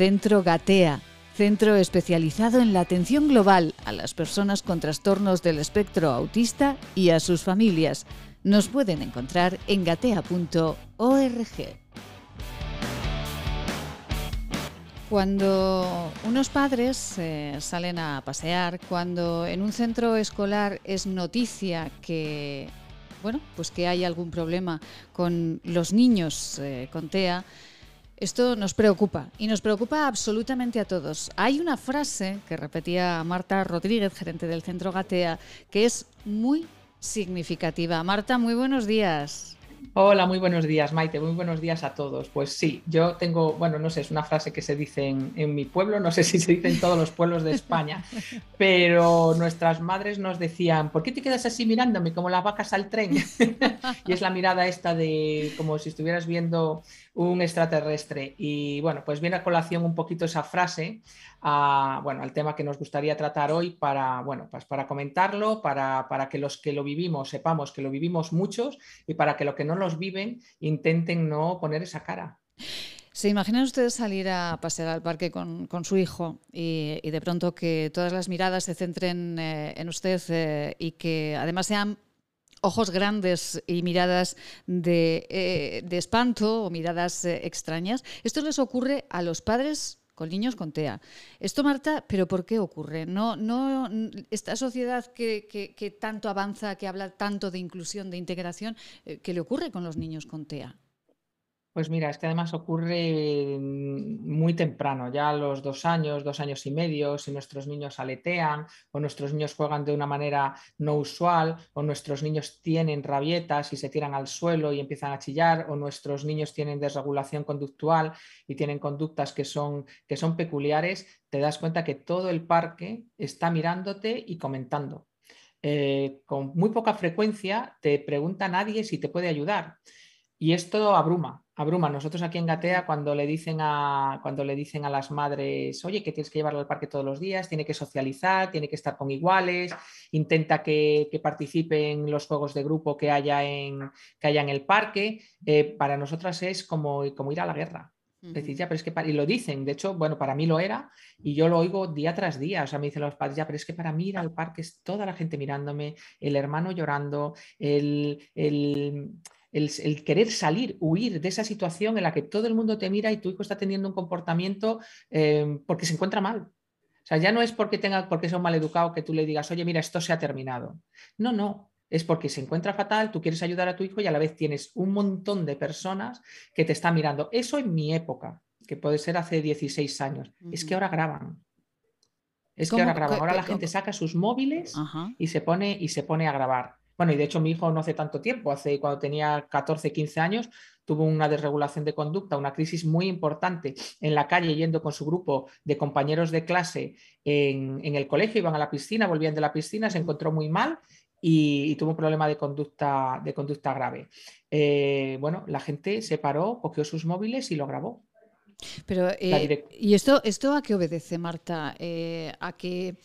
Centro Gatea, centro especializado en la atención global a las personas con trastornos del espectro autista y a sus familias. Nos pueden encontrar en gatea.org. Cuando unos padres eh, salen a pasear, cuando en un centro escolar es noticia que bueno, pues que hay algún problema con los niños eh, con TEA, esto nos preocupa y nos preocupa absolutamente a todos. Hay una frase que repetía Marta Rodríguez, gerente del Centro Gatea, que es muy significativa. Marta, muy buenos días. Hola, muy buenos días, Maite. Muy buenos días a todos. Pues sí, yo tengo, bueno, no sé, es una frase que se dice en, mi pueblo, no sé si se dice en todos los pueblos de España, pero nuestras madres nos decían, ¿por qué te quedas así mirándome como las vacas al tren? y es la mirada esta de como si estuvieras viendo un extraterrestre. Y bueno, pues viene a colación un poquito esa frase bueno, al tema que nos gustaría tratar hoy para, bueno, pues para comentarlo, para, para, que los que lo vivimos sepamos que lo vivimos muchos y para que los que no los viven intenten no poner esa cara. ¿Se imaginan ustedes salir a pasear al parque con, con su hijo y, de pronto que todas las miradas se centren eh, en usted eh, y que además sean ojos grandes y miradas de, eh, de espanto o miradas extrañas? Esto les ocurre a los padres con niños con TEA. Esto, Marta, ¿pero por qué ocurre? No, no, esta sociedad que, tanto avanza, que habla tanto de inclusión, de integración, eh, ¿qué le ocurre con los niños con TEA? Pues mira, es que además ocurre muy temprano, ya a los dos años, dos años y medio, si nuestros niños aletean o nuestros niños juegan de una manera no usual o nuestros niños tienen rabietas y se tiran al suelo y empiezan a chillar o nuestros niños tienen desregulación conductual y tienen conductas que son, que son peculiares, te das cuenta que todo el parque está mirándote y comentando. Eh, con muy poca frecuencia te pregunta nadie si te puede ayudar. Y esto abruma, abruma. Nosotros aquí en Gatea, cuando le dicen a, cuando le dicen a las madres, oye, que tienes que llevarlo al parque todos los días, tiene que socializar, tiene que estar con iguales, intenta que, participe en los juegos de grupo que haya en, que haya en el parque, eh, para nosotras es como, como ir a la guerra. Decir, ya, pero es que, y lo dicen, de hecho, bueno, para mí lo era, y yo lo oigo día tras día, o sea, me dicen los padres, ya, pero es que para mí ir al parque es toda la gente mirándome, el hermano llorando, el, el el, querer salir, huir de esa situación en la que todo el mundo te mira y tu hijo está teniendo un comportamiento eh, porque se encuentra mal. O sea, ya no es porque tenga, porque sea un mal educado que tú le digas, oye, mira, esto se ha terminado. No, no, es porque se encuentra fatal, tú quieres ayudar a tu hijo y a la vez tienes un montón de personas que te están mirando. Eso en mi época, que puede ser hace 16 años, es que ahora graban. Es que ahora graban. Ahora la gente saca sus móviles y se, pone, y se pone a grabar. Bueno, y de hecho mi hijo no hace tanto tiempo, hace cuando tenía 14, 15 años, tuvo una desregulación de conducta, una crisis muy importante en la calle yendo con su grupo de compañeros de clase en, el colegio, iban a la piscina, volvían de la piscina, se encontró muy mal y, tuvo un problema de conducta, de conducta grave. Eh, bueno, la gente se paró, cogió sus móviles y lo grabó. Pero, eh, ¿y esto, esto a qué obedece, Marta? Eh, ¿A que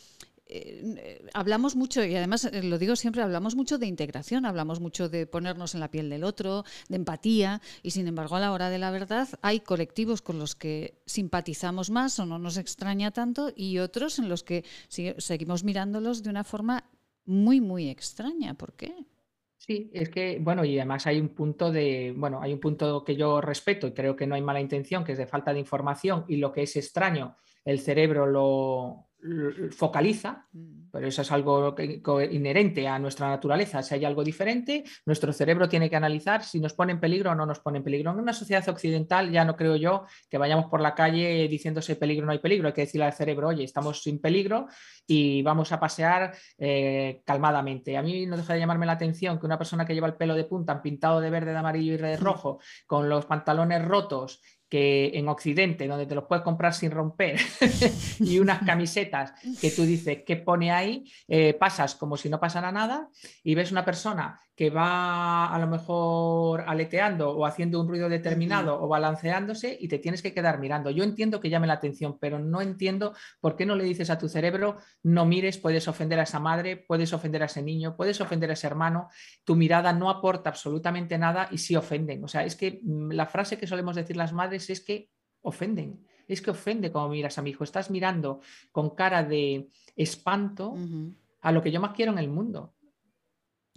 eh, hablamos mucho, y además eh, lo digo siempre, hablamos mucho de integración, hablamos mucho de ponernos en la piel del otro, de empatía, y sin embargo a la hora de la verdad hay colectivos con los que simpatizamos más o no nos extraña tanto y otros en los que seguimos mirándolos de una forma muy, muy extraña. ¿Por qué? Sí, es que, bueno, y además hay un punto de, bueno, hay un punto que yo respeto y creo que no hay mala intención, que es de falta de información y lo que es extraño, el cerebro lo, focaliza, mm. pero eso es algo inherente a nuestra naturaleza. Si hay algo diferente, nuestro cerebro tiene que analizar si nos pone en peligro o no nos pone en peligro. En una sociedad occidental ya no creo yo que vayamos por la calle diciéndose peligro no hay peligro. Hay que decirle al cerebro, oye, estamos sin peligro y vamos a pasear eh, calmadamente. A mí no deja de llamarme la atención que una persona que lleva el pelo de punta pintado de verde, de amarillo y de rojo, con los pantalones rotos que en Occidente, donde te los puedes comprar sin romper, y unas camisetas que tú dices, ¿qué pone ahí? Eh, pasas como si no pasara nada y ves una persona que va a lo mejor aleteando o haciendo un ruido determinado o balanceándose y te tienes que quedar mirando. Yo entiendo que llame la atención, pero no entiendo por qué no le dices a tu cerebro, no mires, puedes ofender a esa madre, puedes ofender a ese niño, puedes ofender a ese hermano, tu mirada no aporta absolutamente nada y sí ofenden. O sea, es que mm, la frase que solemos decir las madres es que ofenden. es que ofende como miras a mi hijo, estás mirando con cara de espanto a lo que yo más quiero en el mundo.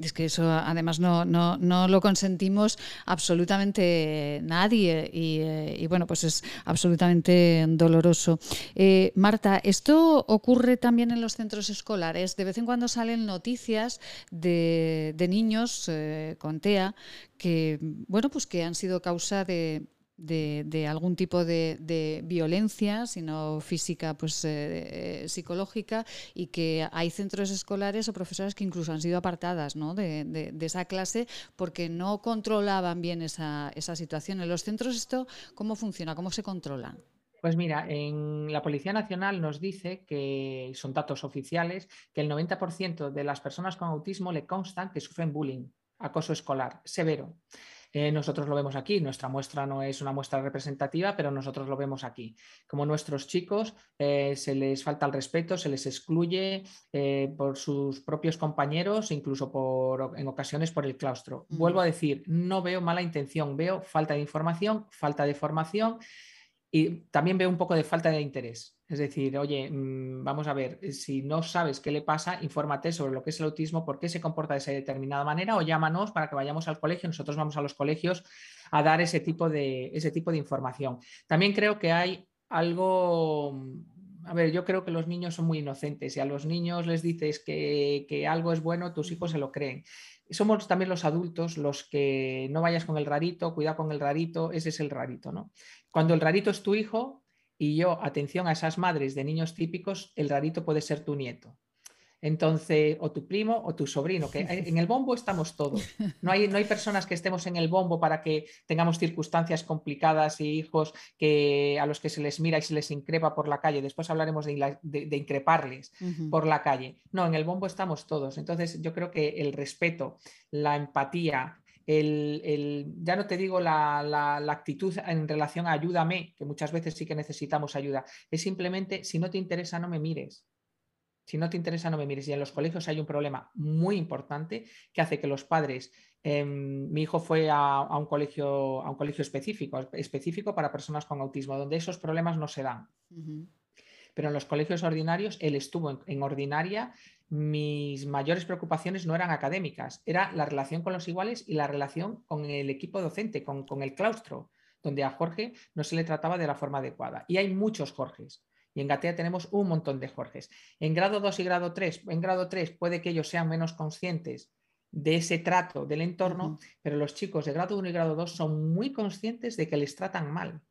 Es que eso además no, no, lo consentimos absolutamente nadie y, bueno, pues es absolutamente doloroso. Eh, Marta, ¿esto ocurre también en los centros escolares? De vez en cuando salen noticias de, niños eh, con TEA que, bueno, pues que han sido causa de, de, algún tipo de, violencia, sino física, pues eh, psicológica, y que hay centros escolares o profesores que incluso han sido apartadas de, esa clase porque no controlaban bien esa, situación. En los centros esto, ¿cómo funciona? ¿Cómo se controla? Pues mira, en la Policía Nacional nos dice que son datos oficiales que el 90% de las personas con autismo le constan que sufren bullying, acoso escolar severo. Eh, nosotros lo vemos aquí, nuestra muestra no es una muestra representativa, pero nosotros lo vemos aquí. Como nuestros chicos eh, se les falta el respeto, se les excluye eh, por sus propios compañeros, incluso por, en ocasiones por el claustro. Vuelvo a decir, no veo mala intención, veo falta de información, falta de formación y también veo un poco de falta de interés. Es decir, oye, mm, vamos a ver, eh, si no sabes qué le pasa, infórmate sobre lo que es el autismo, por qué se comporta de esa determinada manera o llámanos para que vayamos al colegio. Nosotros vamos a los colegios a dar ese tipo de, ese tipo de información. También creo que hay algo a ver, yo creo que los niños son muy inocentes y a los niños les dices que, algo es bueno, tus hijos se lo creen. Somos también los adultos los que no vayas con el rarito, cuidado con el rarito, ese es el rarito, ¿no? Cuando el rarito es tu hijo, y yo, atención a esas madres de niños típicos, el rarito puede ser tu nieto. Entonces, o tu primo o tu sobrino, que en el bombo estamos todos. No hay, no hay personas que estemos en el bombo para que tengamos circunstancias complicadas y hijos que, a los que se les mira y se les increpa por la calle. Después hablaremos de, de, increparles por la calle. No, en el bombo estamos todos. Entonces, yo creo que el respeto, la empatía, el, ya no te digo la, actitud en relación a ayúdame, que muchas veces sí que necesitamos ayuda, es simplemente si no te interesa no me mires. Si no te interesa no me mires. Y en los colegios hay un problema muy importante que hace que los padres, em, mi hijo fue a, un colegio, a un colegio específico, específico para personas con autismo, donde esos problemas no se dan. Pero en los colegios ordinarios, él estuvo en ordinaria mis mayores preocupaciones no eran académicas, era la relación con los iguales y la relación con el equipo docente, con, el claustro, donde a Jorge no se le trataba de la forma adecuada. Y hay muchos Jorges. Y en Gatea tenemos un montón de Jorges. En grado 2 y grado 3, en grado 3 puede que ellos sean menos conscientes de ese trato del entorno, pero los chicos de grado 1 y grado 2 son muy conscientes de que les tratan mal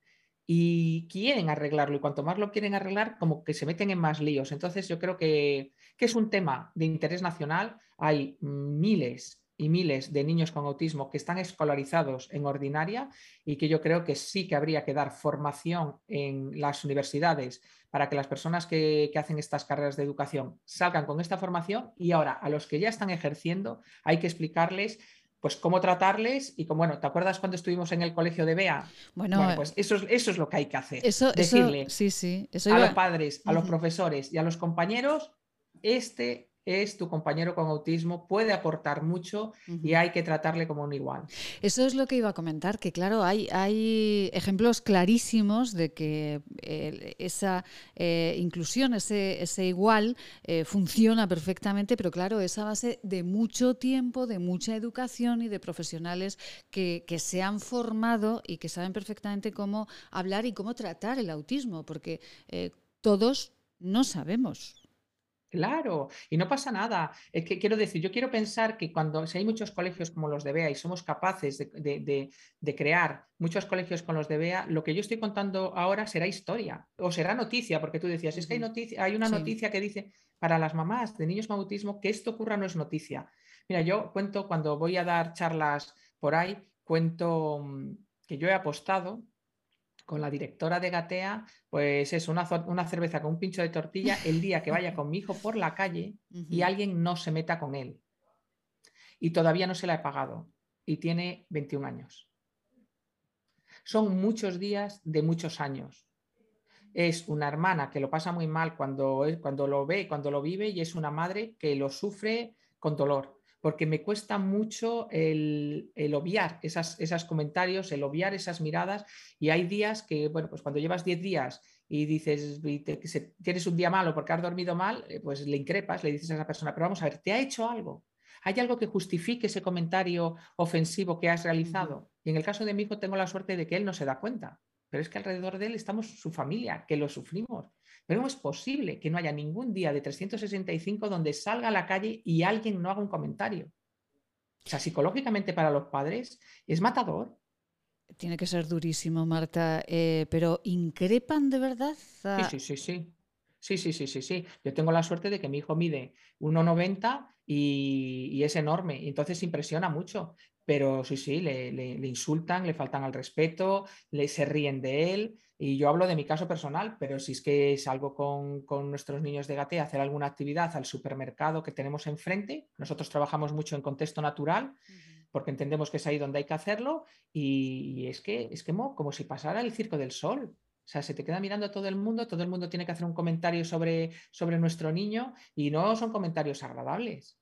y quieren arreglarlo y cuanto más lo quieren arreglar, como que se meten en más líos. Entonces yo creo que, es un tema de interés nacional. Hay miles y miles de niños con autismo que están escolarizados en ordinaria y que yo creo que sí que habría que dar formación en las universidades para que las personas que, que, hacen estas carreras de educación salgan con esta formación y ahora a los que ya están ejerciendo hay que explicarles pues cómo tratarles y como, bueno, ¿te acuerdas cuando estuvimos en el colegio de Bea? Bueno, pues eso es, eso es lo que hay que hacer. Eso, Decirle sí, sí, a los padres, a los profesores y a los compañeros, este es tu compañero con autismo, puede aportar mucho y hay que tratarle como un igual. Eso es lo que iba a comentar, que claro, hay, hay ejemplos clarísimos de que eh, esa eh, inclusión, ese, ese igual, eh, funciona perfectamente, pero claro, es a base de mucho tiempo, de mucha educación y de profesionales que, que se han formado y que saben perfectamente cómo hablar y cómo tratar el autismo, porque todos no sabemos. Claro, y no pasa nada. Es que quiero decir, yo quiero pensar que cuando si hay muchos colegios como los de BEA y somos capaces de, crear muchos colegios con los de BEA, lo que yo estoy contando ahora será historia o será noticia, porque tú decías, es que hay, noticia, hay una noticia que dice para las mamás de niños con autismo que esto ocurra no es noticia. Mira, yo cuento cuando voy a dar charlas por ahí, cuento mm, que yo he apostado con la directora de Gatea, pues es una, una, cerveza con un pincho de tortilla el día que vaya con mi hijo por la calle y alguien no se meta con él. Y todavía no se la he pagado y tiene 21 años. Son muchos días de muchos años. Es una hermana que lo pasa muy mal cuando, cuando lo ve, cuando lo vive y es una madre que lo sufre con dolor porque me cuesta mucho el, obviar esos comentarios, el obviar esas miradas y hay días que, bueno, pues cuando llevas 10 días y dices, que tienes un día malo porque has dormido mal, eh, pues le increpas, le dices a esa persona, pero vamos a ver, ¿te ha hecho algo? ¿Hay algo que justifique ese comentario ofensivo que has realizado? Y en el caso de mi hijo tengo la suerte de que él no se da cuenta, pero es que alrededor de él estamos su familia, que lo sufrimos. Pero no es posible que no haya ningún día de 365 donde salga a la calle y alguien no haga un comentario. O sea, psicológicamente para los padres es matador. Tiene que ser durísimo, Marta, eh, pero ¿increpan de verdad? Sí, sí, sí, sí. Sí, sí, sí, sí, sí. Yo tengo la suerte de que mi hijo mide 1,90 y, y, es enorme, y entonces impresiona mucho. Pero sí, sí, le, le, insultan, le faltan al respeto, le, se ríen de él. Y yo hablo de mi caso personal, pero si es que salgo con, con nuestros niños de Gate a hacer alguna actividad al supermercado que tenemos enfrente, nosotros trabajamos mucho en contexto natural porque entendemos que es ahí donde hay que hacerlo y, es que es como si pasara el circo del sol. O sea, se te queda mirando todo el mundo, todo el mundo tiene que hacer un comentario sobre, sobre nuestro niño y no son comentarios agradables.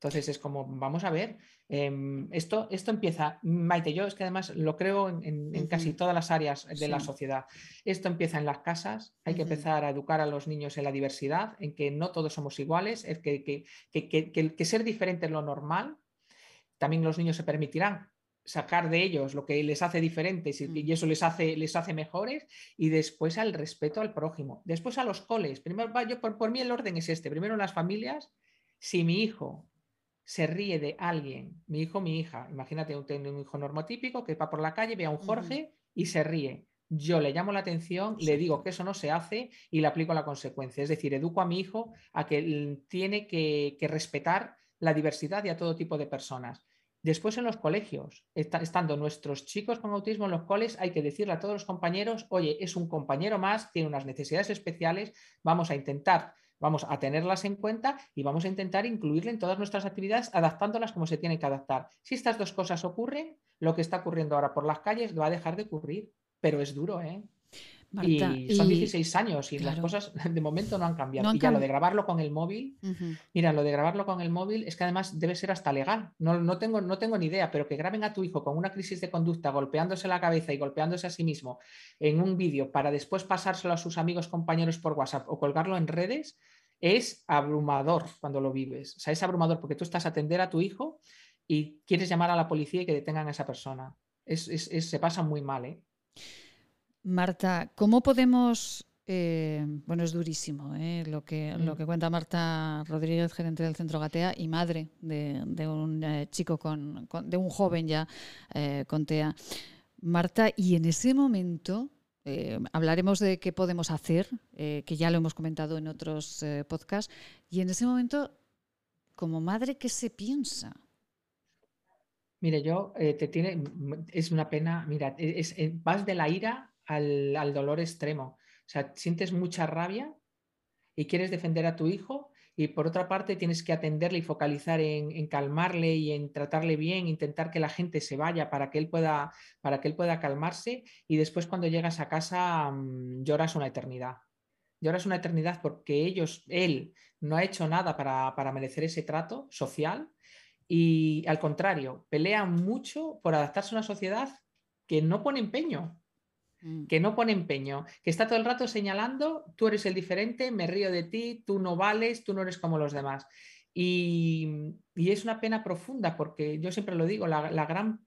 Entonces es como, vamos a ver, em, esto, esto empieza, Maite, yo es que además lo creo en, casi todas las áreas de la sociedad. Esto empieza en las casas, hay que empezar a educar a los niños en la diversidad, en que no todos somos iguales, es que, que, que, que ser diferente es lo normal, también los niños se permitirán sacar de ellos lo que les hace diferentes y, mm. eso les hace, les hace mejores y después al respeto al prójimo, después a los coles. Primero, yo, por, por mí el orden es este, primero en las familias, si mi hijo se ríe de alguien, mi hijo, mi hija, imagínate un, un hijo normotípico que va por la calle, ve a un Jorge y se ríe. Yo le llamo la atención, le digo que eso no se hace y le aplico la consecuencia. Es decir, educo a mi hijo a que tiene que, que respetar la diversidad y a todo tipo de personas. Después en los colegios, estando nuestros chicos con autismo en los coles, hay que decirle a todos los compañeros, oye, es un compañero más, tiene unas necesidades especiales, vamos a intentar, vamos a tenerlas en cuenta y vamos a intentar incluirle en todas nuestras actividades, adaptándolas como se tienen que adaptar. Si estas dos cosas ocurren, lo que está ocurriendo ahora por las calles va a dejar de ocurrir, pero es duro, ¿eh? Y son 16 años y las cosas de momento no han cambiado. y ya lo de grabarlo con el móvil, mira, lo de grabarlo con el móvil es que además debe ser hasta legal. No, no, tengo, no tengo ni idea, pero que graben a tu hijo con una crisis de conducta, golpeándose la cabeza y golpeándose a sí mismo en un vídeo para después pasárselo a sus amigos, compañeros por WhatsApp o colgarlo en redes, es abrumador cuando lo vives. O sea, es abrumador porque tú estás a atender a tu hijo y quieres llamar a la policía y que detengan a esa persona. Es, se pasa muy mal, ¿eh? Marta, ¿cómo podemos... Eh, bueno, es durísimo ¿eh? lo, que, lo mm. que cuenta Marta Rodríguez, gerente del Centro Gatea y madre de, un eh, chico, con, de un joven ya con TEA. Marta, y en ese momento hablaremos de qué podemos hacer, que ya lo hemos comentado en otros podcasts, y en ese momento, como madre, ¿qué se piensa? Mire, yo te tiene, es una pena, mira, es, vas de la ira al, dolor extremo. O sea, sientes mucha rabia y quieres defender a tu hijo y por otra parte tienes que atenderle y focalizar en, calmarle y en tratarle bien, intentar que la gente se vaya para que él pueda, para que él pueda calmarse y después cuando llegas a casa mm, lloras una eternidad. Lloras una eternidad porque ellos, él no ha hecho nada para, para merecer ese trato social y al contrario, pelea mucho por adaptarse a una sociedad que no pone empeño. Mm. que no pone empeño, que está todo el rato señalando, tú eres el diferente, me río de ti, tú no vales, tú no eres como los demás. Y, es una pena profunda porque yo siempre lo digo, la, gran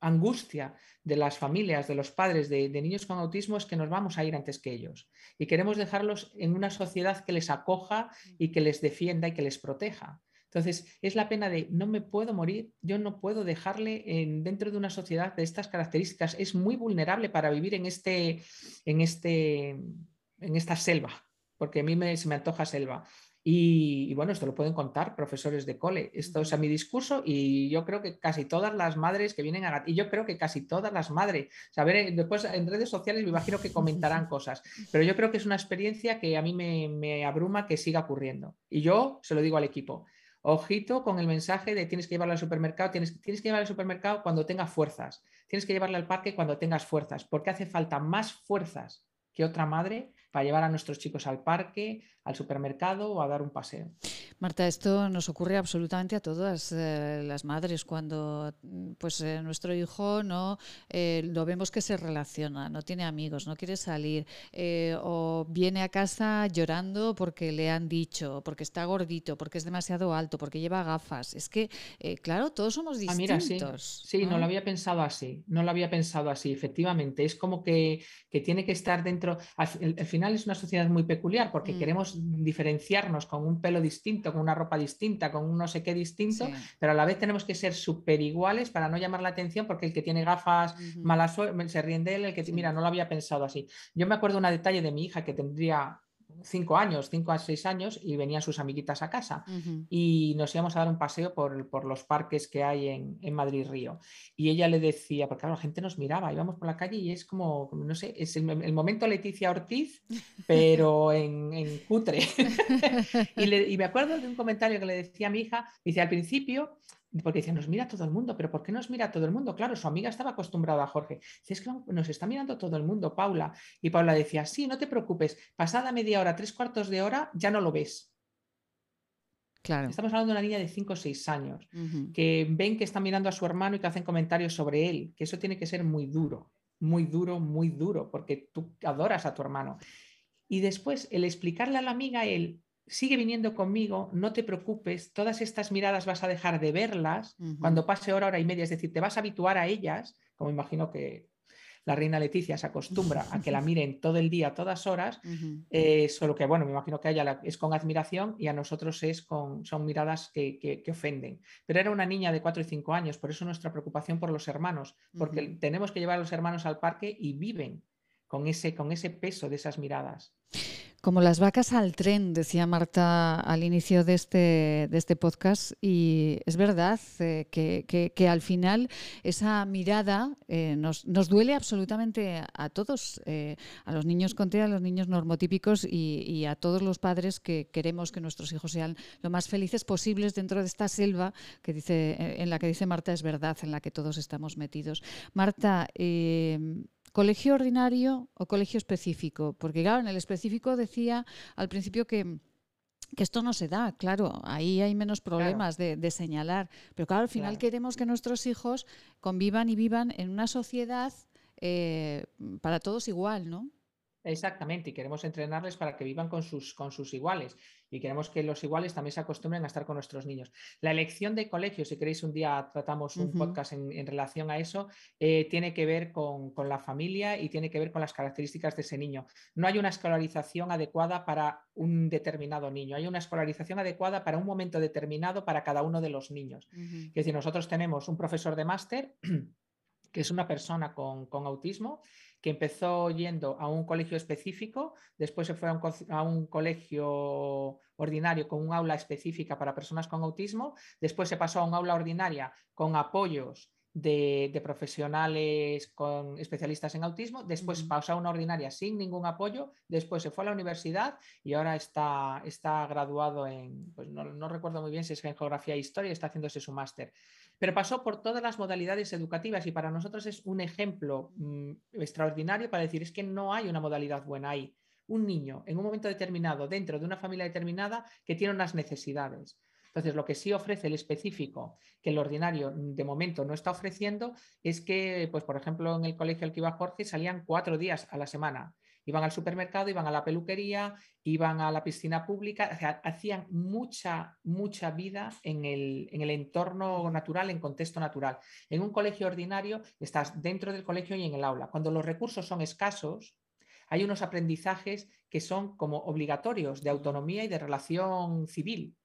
angustia de las familias, de los padres de, de, niños con autismo es que nos vamos a ir antes que ellos y queremos dejarlos en una sociedad que les acoja y que les defienda y que les proteja. Entonces, es la pena de no me puedo morir, yo no puedo dejarle en, dentro de una sociedad de estas características. Es muy vulnerable para vivir en, este, en, este, en esta selva, porque a mí me, se me antoja selva. Y, bueno, esto lo pueden contar profesores de cole. Esto es a mi discurso y yo creo que casi todas las madres que vienen a... Y yo creo que casi todas las madres. saber después en redes sociales me imagino que comentarán cosas. Pero yo creo que es una experiencia que a mí me, me abruma que siga ocurriendo. Y yo se lo digo al equipo. Ojito con el mensaje de tienes que llevarle al supermercado, tienes, tienes que llevarle al supermercado cuando tengas fuerzas, tienes que llevarle al parque cuando tengas fuerzas, porque hace falta más fuerzas que otra madre para llevar a nuestros chicos al parque, al supermercado o a dar un paseo. Marta, esto nos ocurre absolutamente a todas eh, las madres cuando mm, pues eh, nuestro hijo no eh, lo vemos que se relaciona, no tiene amigos, no quiere salir o viene a casa llorando porque le han dicho, porque está gordito, porque es demasiado alto, porque lleva gafas. Es que, claro, todos somos distintos. Ah, sí, ¿no? lo había pensado así, no lo había pensado así, efectivamente. Es como que, tiene que estar dentro. Al, final es una sociedad muy peculiar porque mm. queremos diferenciarnos con un pelo distinto, con una ropa distinta, con un no sé qué distinto, pero a la vez tenemos que ser súper iguales para no llamar la atención porque el que tiene gafas malas se ríen de él, el que mira, no lo había pensado así. Yo me acuerdo un detalle de mi hija que tendría cinco años, cinco a seis años, y venían sus amiguitas a casa. Y nos íbamos a dar un paseo por, los parques que hay en, Madrid Río. Y ella le decía, porque claro, la gente nos miraba, íbamos por la calle y es como, no sé, es el, momento Leticia Ortiz, pero en, en cutre. y, y, me acuerdo de un comentario que le decía a mi hija, dice, al principio porque decía, nos mira todo el mundo, pero ¿por qué nos mira todo el mundo? Claro, su amiga estaba acostumbrada a Jorge. Dice, es que nos está mirando todo el mundo, Paula. Y Paula decía, sí, no te preocupes, pasada media hora, tres cuartos de hora, ya no lo ves. Claro. Estamos hablando de una niña de 5 o 6 años, que ven que está mirando a su hermano y que hacen comentarios sobre él, que eso tiene que ser muy duro, muy duro, muy duro, porque tú adoras a tu hermano. Y después el explicarle a la amiga él, sigue viniendo conmigo, no te preocupes, todas estas miradas vas a dejar de verlas cuando pase hora, hora y media, es decir, te vas a habituar a ellas, como imagino que la reina Leticia se acostumbra a que la miren todo el día, todas horas, eh, solo que, bueno, me imagino que a ella es con admiración y a nosotros es con, son miradas que, ofenden. Pero era una niña de 4 y 5 años, por eso nuestra preocupación por los hermanos, porque tenemos que llevar a los hermanos al parque y viven con ese, con ese peso de esas miradas. Como las vacas al tren, decía Marta al inicio de este, de este podcast, y es verdad eh, que, al final esa mirada eh, nos, duele absolutamente a todos, eh, a los niños con TEA, a los niños normotípicos y, a todos los padres que queremos que nuestros hijos sean lo más felices posibles dentro de esta selva que dice, en la que dice Marta es verdad, en la que todos estamos metidos. Marta, ¿Colegio ordinario o colegio específico? Porque claro, en el específico decía al principio que esto no se da, claro, ahí hay menos problemas de, señalar, pero claro, al final queremos que nuestros hijos convivan y vivan en una sociedad eh, para todos igual, ¿no? Exactamente, y queremos entrenarles para que vivan con sus, con sus iguales y queremos que los iguales también se acostumbren a estar con nuestros niños. La elección de colegio, si queréis un día tratamos un podcast en, relación a eso, eh, tiene que ver con, la familia y tiene que ver con las características de ese niño. No hay una escolarización adecuada para un determinado niño, hay una escolarización adecuada para un momento determinado para cada uno de los niños. Es decir, nosotros tenemos un profesor de máster que es una persona con, autismo, que empezó yendo a un colegio específico, después se fue a un, colegio ordinario con un aula específica para personas con autismo, después se pasó a un aula ordinaria con apoyos de, profesionales con especialistas en autismo, después pasó a una ordinaria sin ningún apoyo, después se fue a la universidad y ahora está, está graduado en, pues no, no, recuerdo muy bien si es en geografía e historia, está haciéndose su máster pero pasó por todas las modalidades educativas y para nosotros es un ejemplo mm, extraordinario para decir, es que no hay una modalidad buena, hay un niño en un momento determinado dentro de una familia determinada que tiene unas necesidades. Entonces, lo que sí ofrece el específico, que el ordinario de momento no está ofreciendo, es que, pues, por ejemplo, en el colegio al que iba Jorge salían cuatro días a la semana Iban al supermercado, iban a la peluquería, iban a la piscina pública, hacían mucha, mucha vida en el, en el entorno natural, en contexto natural. En un colegio ordinario estás dentro del colegio y en el aula. Cuando los recursos son escasos, hay unos aprendizajes que son como obligatorios de autonomía y de relación civil.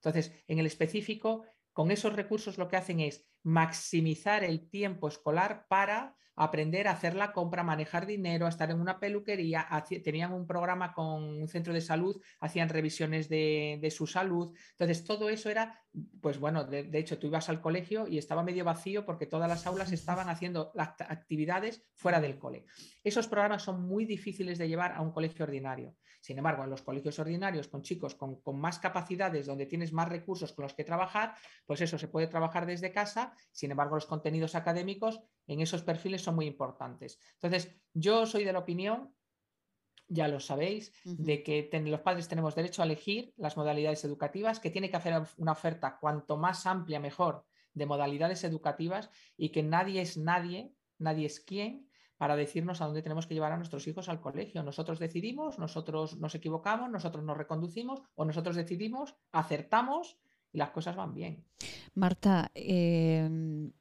Entonces, en el específico, con esos recursos lo que hacen es maximizar el tiempo escolar para aprender a hacer la compra, manejar dinero, a estar en una peluquería, tenían un programa con un centro de salud, hacían revisiones de, su salud. Entonces, todo eso era, pues bueno, de, hecho, tú ibas al colegio y estaba medio vacío porque todas las aulas estaban haciendo actividades fuera del cole. Esos programas son muy difíciles de llevar a un colegio ordinario. Sin embargo, en los colegios ordinarios, con chicos con, con más capacidades, donde tienes más recursos con los que trabajar, pues eso se puede trabajar desde casa sin embargo, los contenidos académicos en esos perfiles son muy importantes. Entonces, yo soy de la opinión ya lo sabéis, de que los padres tenemos derecho a elegir las modalidades educativas, que tiene que hacer una oferta cuanto más amplia mejor de modalidades educativas y que nadie es nadie, nadie es quién para decirnos a dónde tenemos que llevar a nuestros hijos al colegio. Nosotros decidimos, nosotros nos equivocamos, nosotros nos reconducimos o nosotros decidimos, acertamos y las cosas van bien. Marta, em,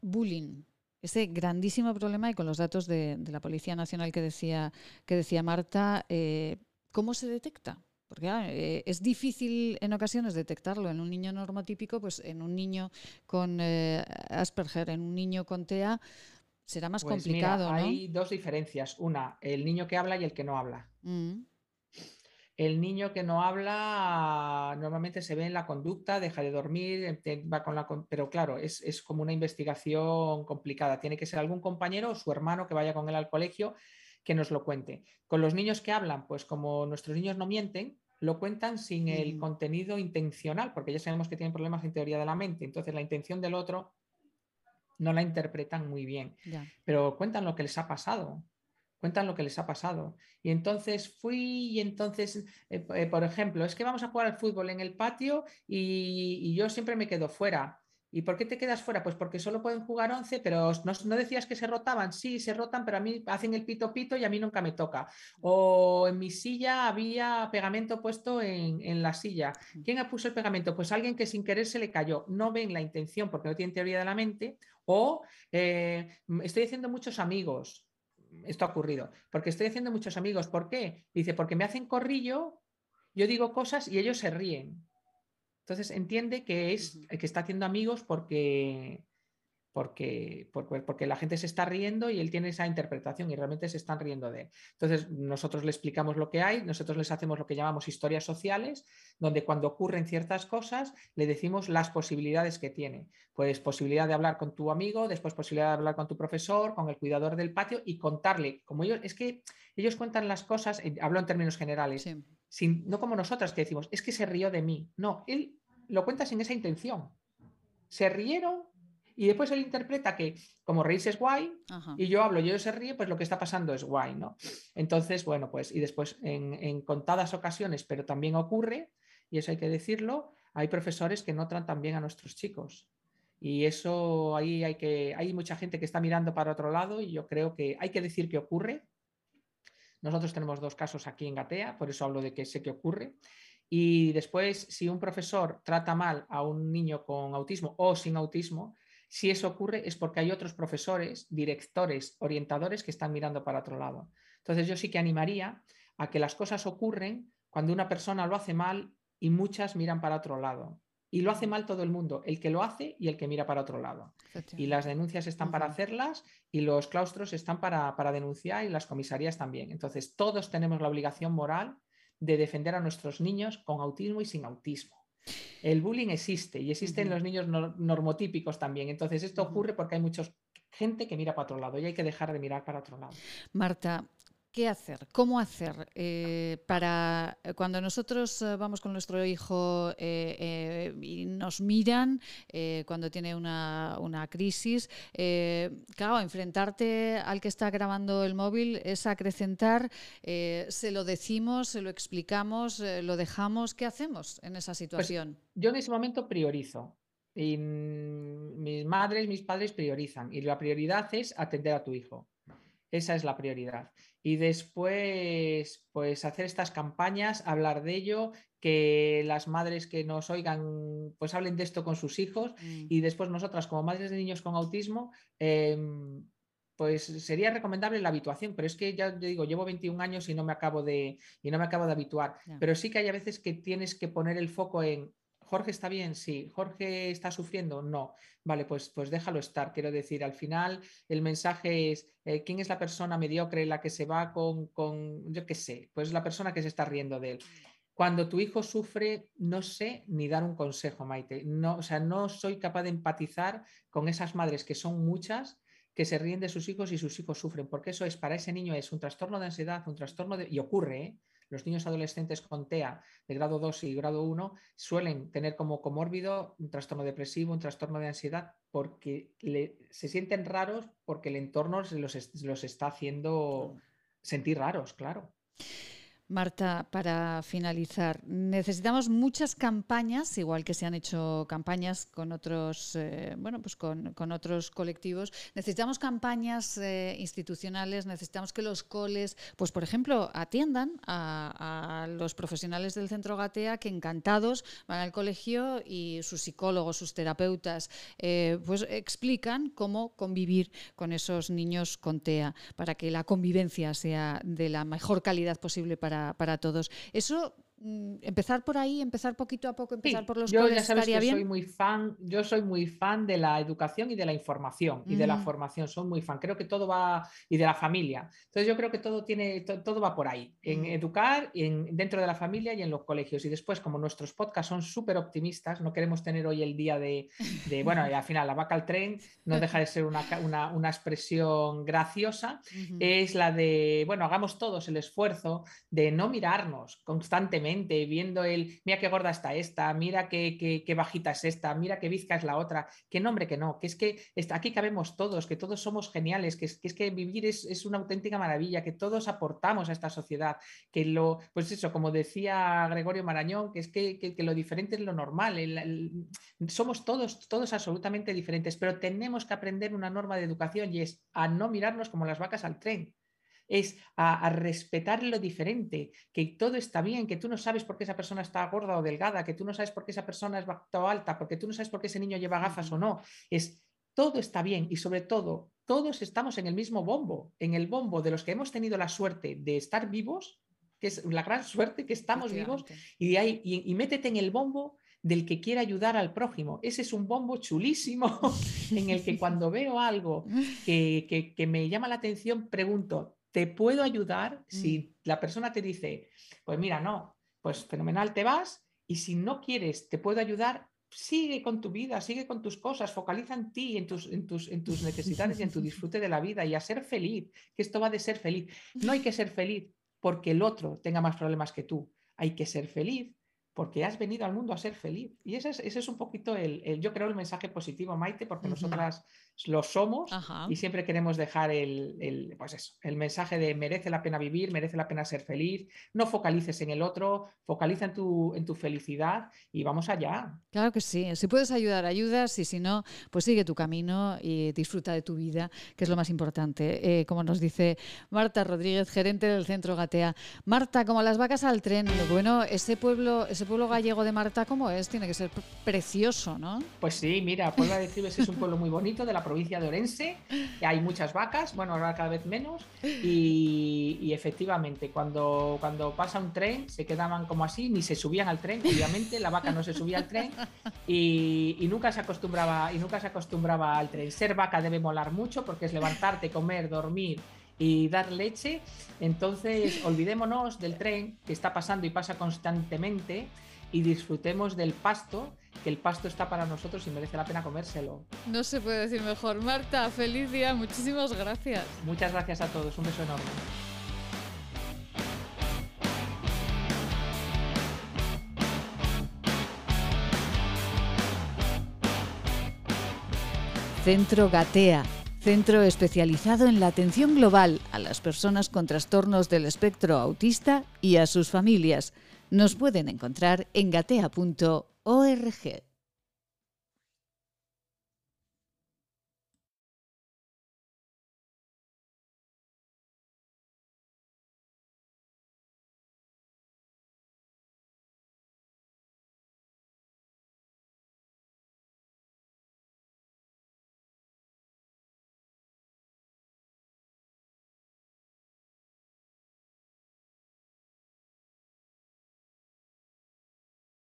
bullying ese grandísimo problema y con los datos de, la Policía Nacional que decía, que decía Marta, eh, ¿cómo se detecta? Porque eh, es difícil en ocasiones detectarlo en un niño normotípico, pues en un niño con eh, Asperger, en un niño con TEA, será más pues complicado. Hay dos diferencias. Una, el niño que habla y el que no habla. Mm. El niño que no habla normalmente se ve en la conducta, deja de dormir, va con la, pero claro, es, como una investigación complicada. Tiene que ser algún compañero o su hermano que vaya con él al colegio que nos lo cuente. Con los niños que hablan, pues como nuestros niños no mienten, lo cuentan sin el contenido intencional, porque ya sabemos que tienen problemas en teoría de la mente. Entonces la intención del otro no la interpretan muy bien, pero cuentan lo que les ha pasado cuentan lo que les ha pasado. Y entonces fui y entonces, eh, eh, por ejemplo, es que vamos a jugar al fútbol en el patio y, yo siempre me quedo fuera. ¿Y por qué te quedas fuera? Pues porque solo pueden jugar 11, pero no, decías que se rotaban. Sí, se rotan, pero a mí hacen el pito pito y a mí nunca me toca. O en mi silla había pegamento puesto en, la silla. ¿Quién puso el pegamento? Pues alguien que sin querer se le cayó. No ven la intención porque no tienen teoría de la mente. O eh, estoy haciendo muchos amigos esto ha ocurrido, porque estoy haciendo muchos amigos. ¿Por qué? Dice, porque me hacen corrillo, yo digo cosas y ellos se ríen. Entonces entiende que es que está haciendo amigos porque, porque, porque, la gente se está riendo y él tiene esa interpretación y realmente se están riendo de él. Entonces, nosotros le explicamos lo que hay, nosotros les hacemos lo que llamamos historias sociales, donde cuando ocurren ciertas cosas, le decimos las posibilidades que tiene. Pues posibilidad de hablar con tu amigo, después posibilidad de hablar con tu profesor, con el cuidador del patio y contarle, como ellos, es que ellos cuentan las cosas, eh, hablo en términos generales, sin, no como nosotras que decimos, es que se rió de mí. No, él lo cuenta sin esa intención. Se rieron y después él interpreta que como reírse es guay y yo hablo y ellos se ríe, pues lo que está pasando es guay, ¿no? Entonces, bueno, pues y después en, contadas ocasiones, pero también ocurre, y eso hay que decirlo, hay profesores que no tratan bien a nuestros chicos. Y eso ahí hay que, hay mucha gente que está mirando para otro lado y yo creo que hay que decir que ocurre. Nosotros tenemos dos casos aquí en Gatea, por eso hablo de que sé que ocurre. Y después, si un profesor trata mal a un niño con autismo o sin autismo, si eso ocurre es porque hay otros profesores, directores, orientadores que están mirando para otro lado. Entonces yo sí que animaría a que las cosas ocurren cuando una persona lo hace mal y muchas miran para otro lado. Y lo hace mal todo el mundo, el que lo hace y el que mira para otro lado. Y las denuncias están para hacerlas y los claustros están para, para denunciar y las comisarías también. Entonces todos tenemos la obligación moral de defender a nuestros niños con autismo y sin autismo. El bullying existe y existe en los niños normotípicos también. Entonces, esto ocurre porque hay mucha gente que mira para otro lado y hay que dejar de mirar para otro lado. Marta, ¿Qué hacer? ¿Cómo hacer eh, para eh, cuando nosotros eh, vamos con nuestro hijo y nos miran cuando tiene una, crisis? claro, enfrentarte al que está grabando el móvil es acrecentar, se lo decimos, se lo explicamos, lo dejamos. ¿Qué hacemos en esa pues situación? yo en ese momento priorizo. Y mis madres, mis padres priorizan y la prioridad es atender a tu hijo. Esa es la prioridad. Y después, pues hacer estas campañas, hablar de ello, que las madres que nos oigan, pues hablen de esto con sus hijos. Mm. Y después nosotras, como madres de niños con autismo, em, pues sería recomendable la habituación, pero es que ya te digo, llevo 21 años y no me acabo de, y no me acabo de habituar. Pero sí que hay a veces que tienes que poner el foco en Jorge está bien, sí. Jorge está sufriendo, no. Vale, pues, pues déjalo estar. Quiero decir, al final el mensaje es, eh, ¿quién es la persona mediocre la que se va con, con, yo qué sé, pues la persona que se está riendo de él? Cuando tu hijo sufre, no sé ni dar un consejo, Maite. No, o sea, no soy capaz de empatizar con esas madres que son muchas que se ríen de sus hijos y sus hijos sufren, porque eso es, para ese niño es un trastorno de ansiedad, un trastorno de... y ocurre, ¿eh? Los niños adolescentes con TEA de grado 2 y grado 1 suelen tener como comórbido un trastorno depresivo, un trastorno de ansiedad, porque se sienten raros porque el entorno los, los está haciendo sentir raros, claro. Marta, para finalizar, necesitamos muchas campañas, igual que se han hecho campañas con otros, eh, bueno, pues con, otros colectivos. Necesitamos campañas eh, institucionales, necesitamos que los coles, pues por ejemplo, atiendan a, los profesionales del centro Gatea que encantados van al colegio y sus psicólogos, sus terapeutas, eh, pues explican cómo convivir con esos niños con TEA para que la convivencia sea de la mejor calidad posible para para, todos. Eso empezar por ahí, empezar poquito a poco, empezar por los yo ya sabes que soy muy fan, yo soy muy fan de la educación y de la información y de la formación, soy muy fan. Creo que todo va y de la familia. Entonces yo creo que todo tiene todo va por ahí, en educar en, dentro de la familia y en los colegios. Y después, como nuestros podcasts son súper optimistas, no queremos tener hoy el día de, bueno, y al final la vaca al tren no deja de ser una, una, expresión graciosa, es la de, bueno, hagamos todos el esfuerzo de no mirarnos constantemente viendo el, mira qué gorda está esta, mira qué, qué, bajita es esta, mira qué bizca es la otra, qué nombre que no, que es que aquí cabemos todos, que todos somos geniales, que es que, es que vivir es, una auténtica maravilla, que todos aportamos a esta sociedad, que lo, pues eso, como decía Gregorio Marañón, que es que, lo diferente es lo normal, somos todos, todos absolutamente diferentes, pero tenemos que aprender una norma de educación y es a no mirarnos como las vacas al tren es a, respetar lo diferente, que todo está bien, que tú no sabes por qué esa persona está gorda o delgada, que tú no sabes por qué esa persona es baja o alta, porque tú no sabes por qué ese niño lleva gafas o no. Es todo está bien y sobre todo todos estamos en el mismo bombo, en el bombo de los que hemos tenido la suerte de estar vivos, que es la gran suerte que estamos vivos, y, ahí, y, métete en el bombo del que quiere ayudar al prójimo. Ese es un bombo chulísimo en el que cuando veo algo que, que me llama la atención, pregunto, ¿te puedo ayudar? Si mm. la persona te dice, pues mira, no, pues fenomenal, te vas y si no quieres, te puedo ayudar, sigue con tu vida, sigue con tus cosas, focaliza en ti, en tus, en tus, en tus necesidades y en tu disfrute de la vida y a ser feliz, que esto va de ser feliz. No hay que ser feliz porque el otro tenga más problemas que tú, hay que ser feliz porque has venido al mundo a ser feliz. Y ese es, ese es un poquito el, yo creo, el mensaje positivo, Maite, porque nosotras lo somos y siempre queremos dejar el, pues eso, el mensaje de merece la pena vivir, merece la pena ser feliz, no focalices en el otro, focaliza en tu, en tu felicidad y vamos allá. Claro que sí, si puedes ayudar, ayudas y si no, pues sigue tu camino y disfruta de tu vida, que es lo más importante. Eh, como nos dice Marta Rodríguez, gerente del Centro Gatea. Marta, como las vacas al tren, bueno, ese pueblo, ese pueblo gallego de Marta, ¿cómo es? Tiene que ser precioso, ¿no? Pues sí, mira, Puebla de Cibes es un pueblo muy bonito de la provincia de Orense, hay muchas vacas, bueno, ahora cada vez menos, y, efectivamente, cuando, cuando pasa un tren, se quedaban como así, ni se subían al tren, obviamente, la vaca no se subía al tren, y, y nunca se acostumbraba, y nunca se acostumbraba al tren. Ser vaca debe molar mucho porque es levantarte, comer, dormir y dar leche. Entonces, olvidémonos del tren que está pasando y pasa constantemente y disfrutemos del pasto, que el pasto está para nosotros y merece la pena comérselo. No se puede decir mejor. Marta, feliz día, muchísimas gracias. Muchas gracias a todos, un beso enorme. Centro Gatea centro especializado en la atención global a las personas con trastornos del espectro autista y a sus familias. Nos pueden encontrar en gatea.org org.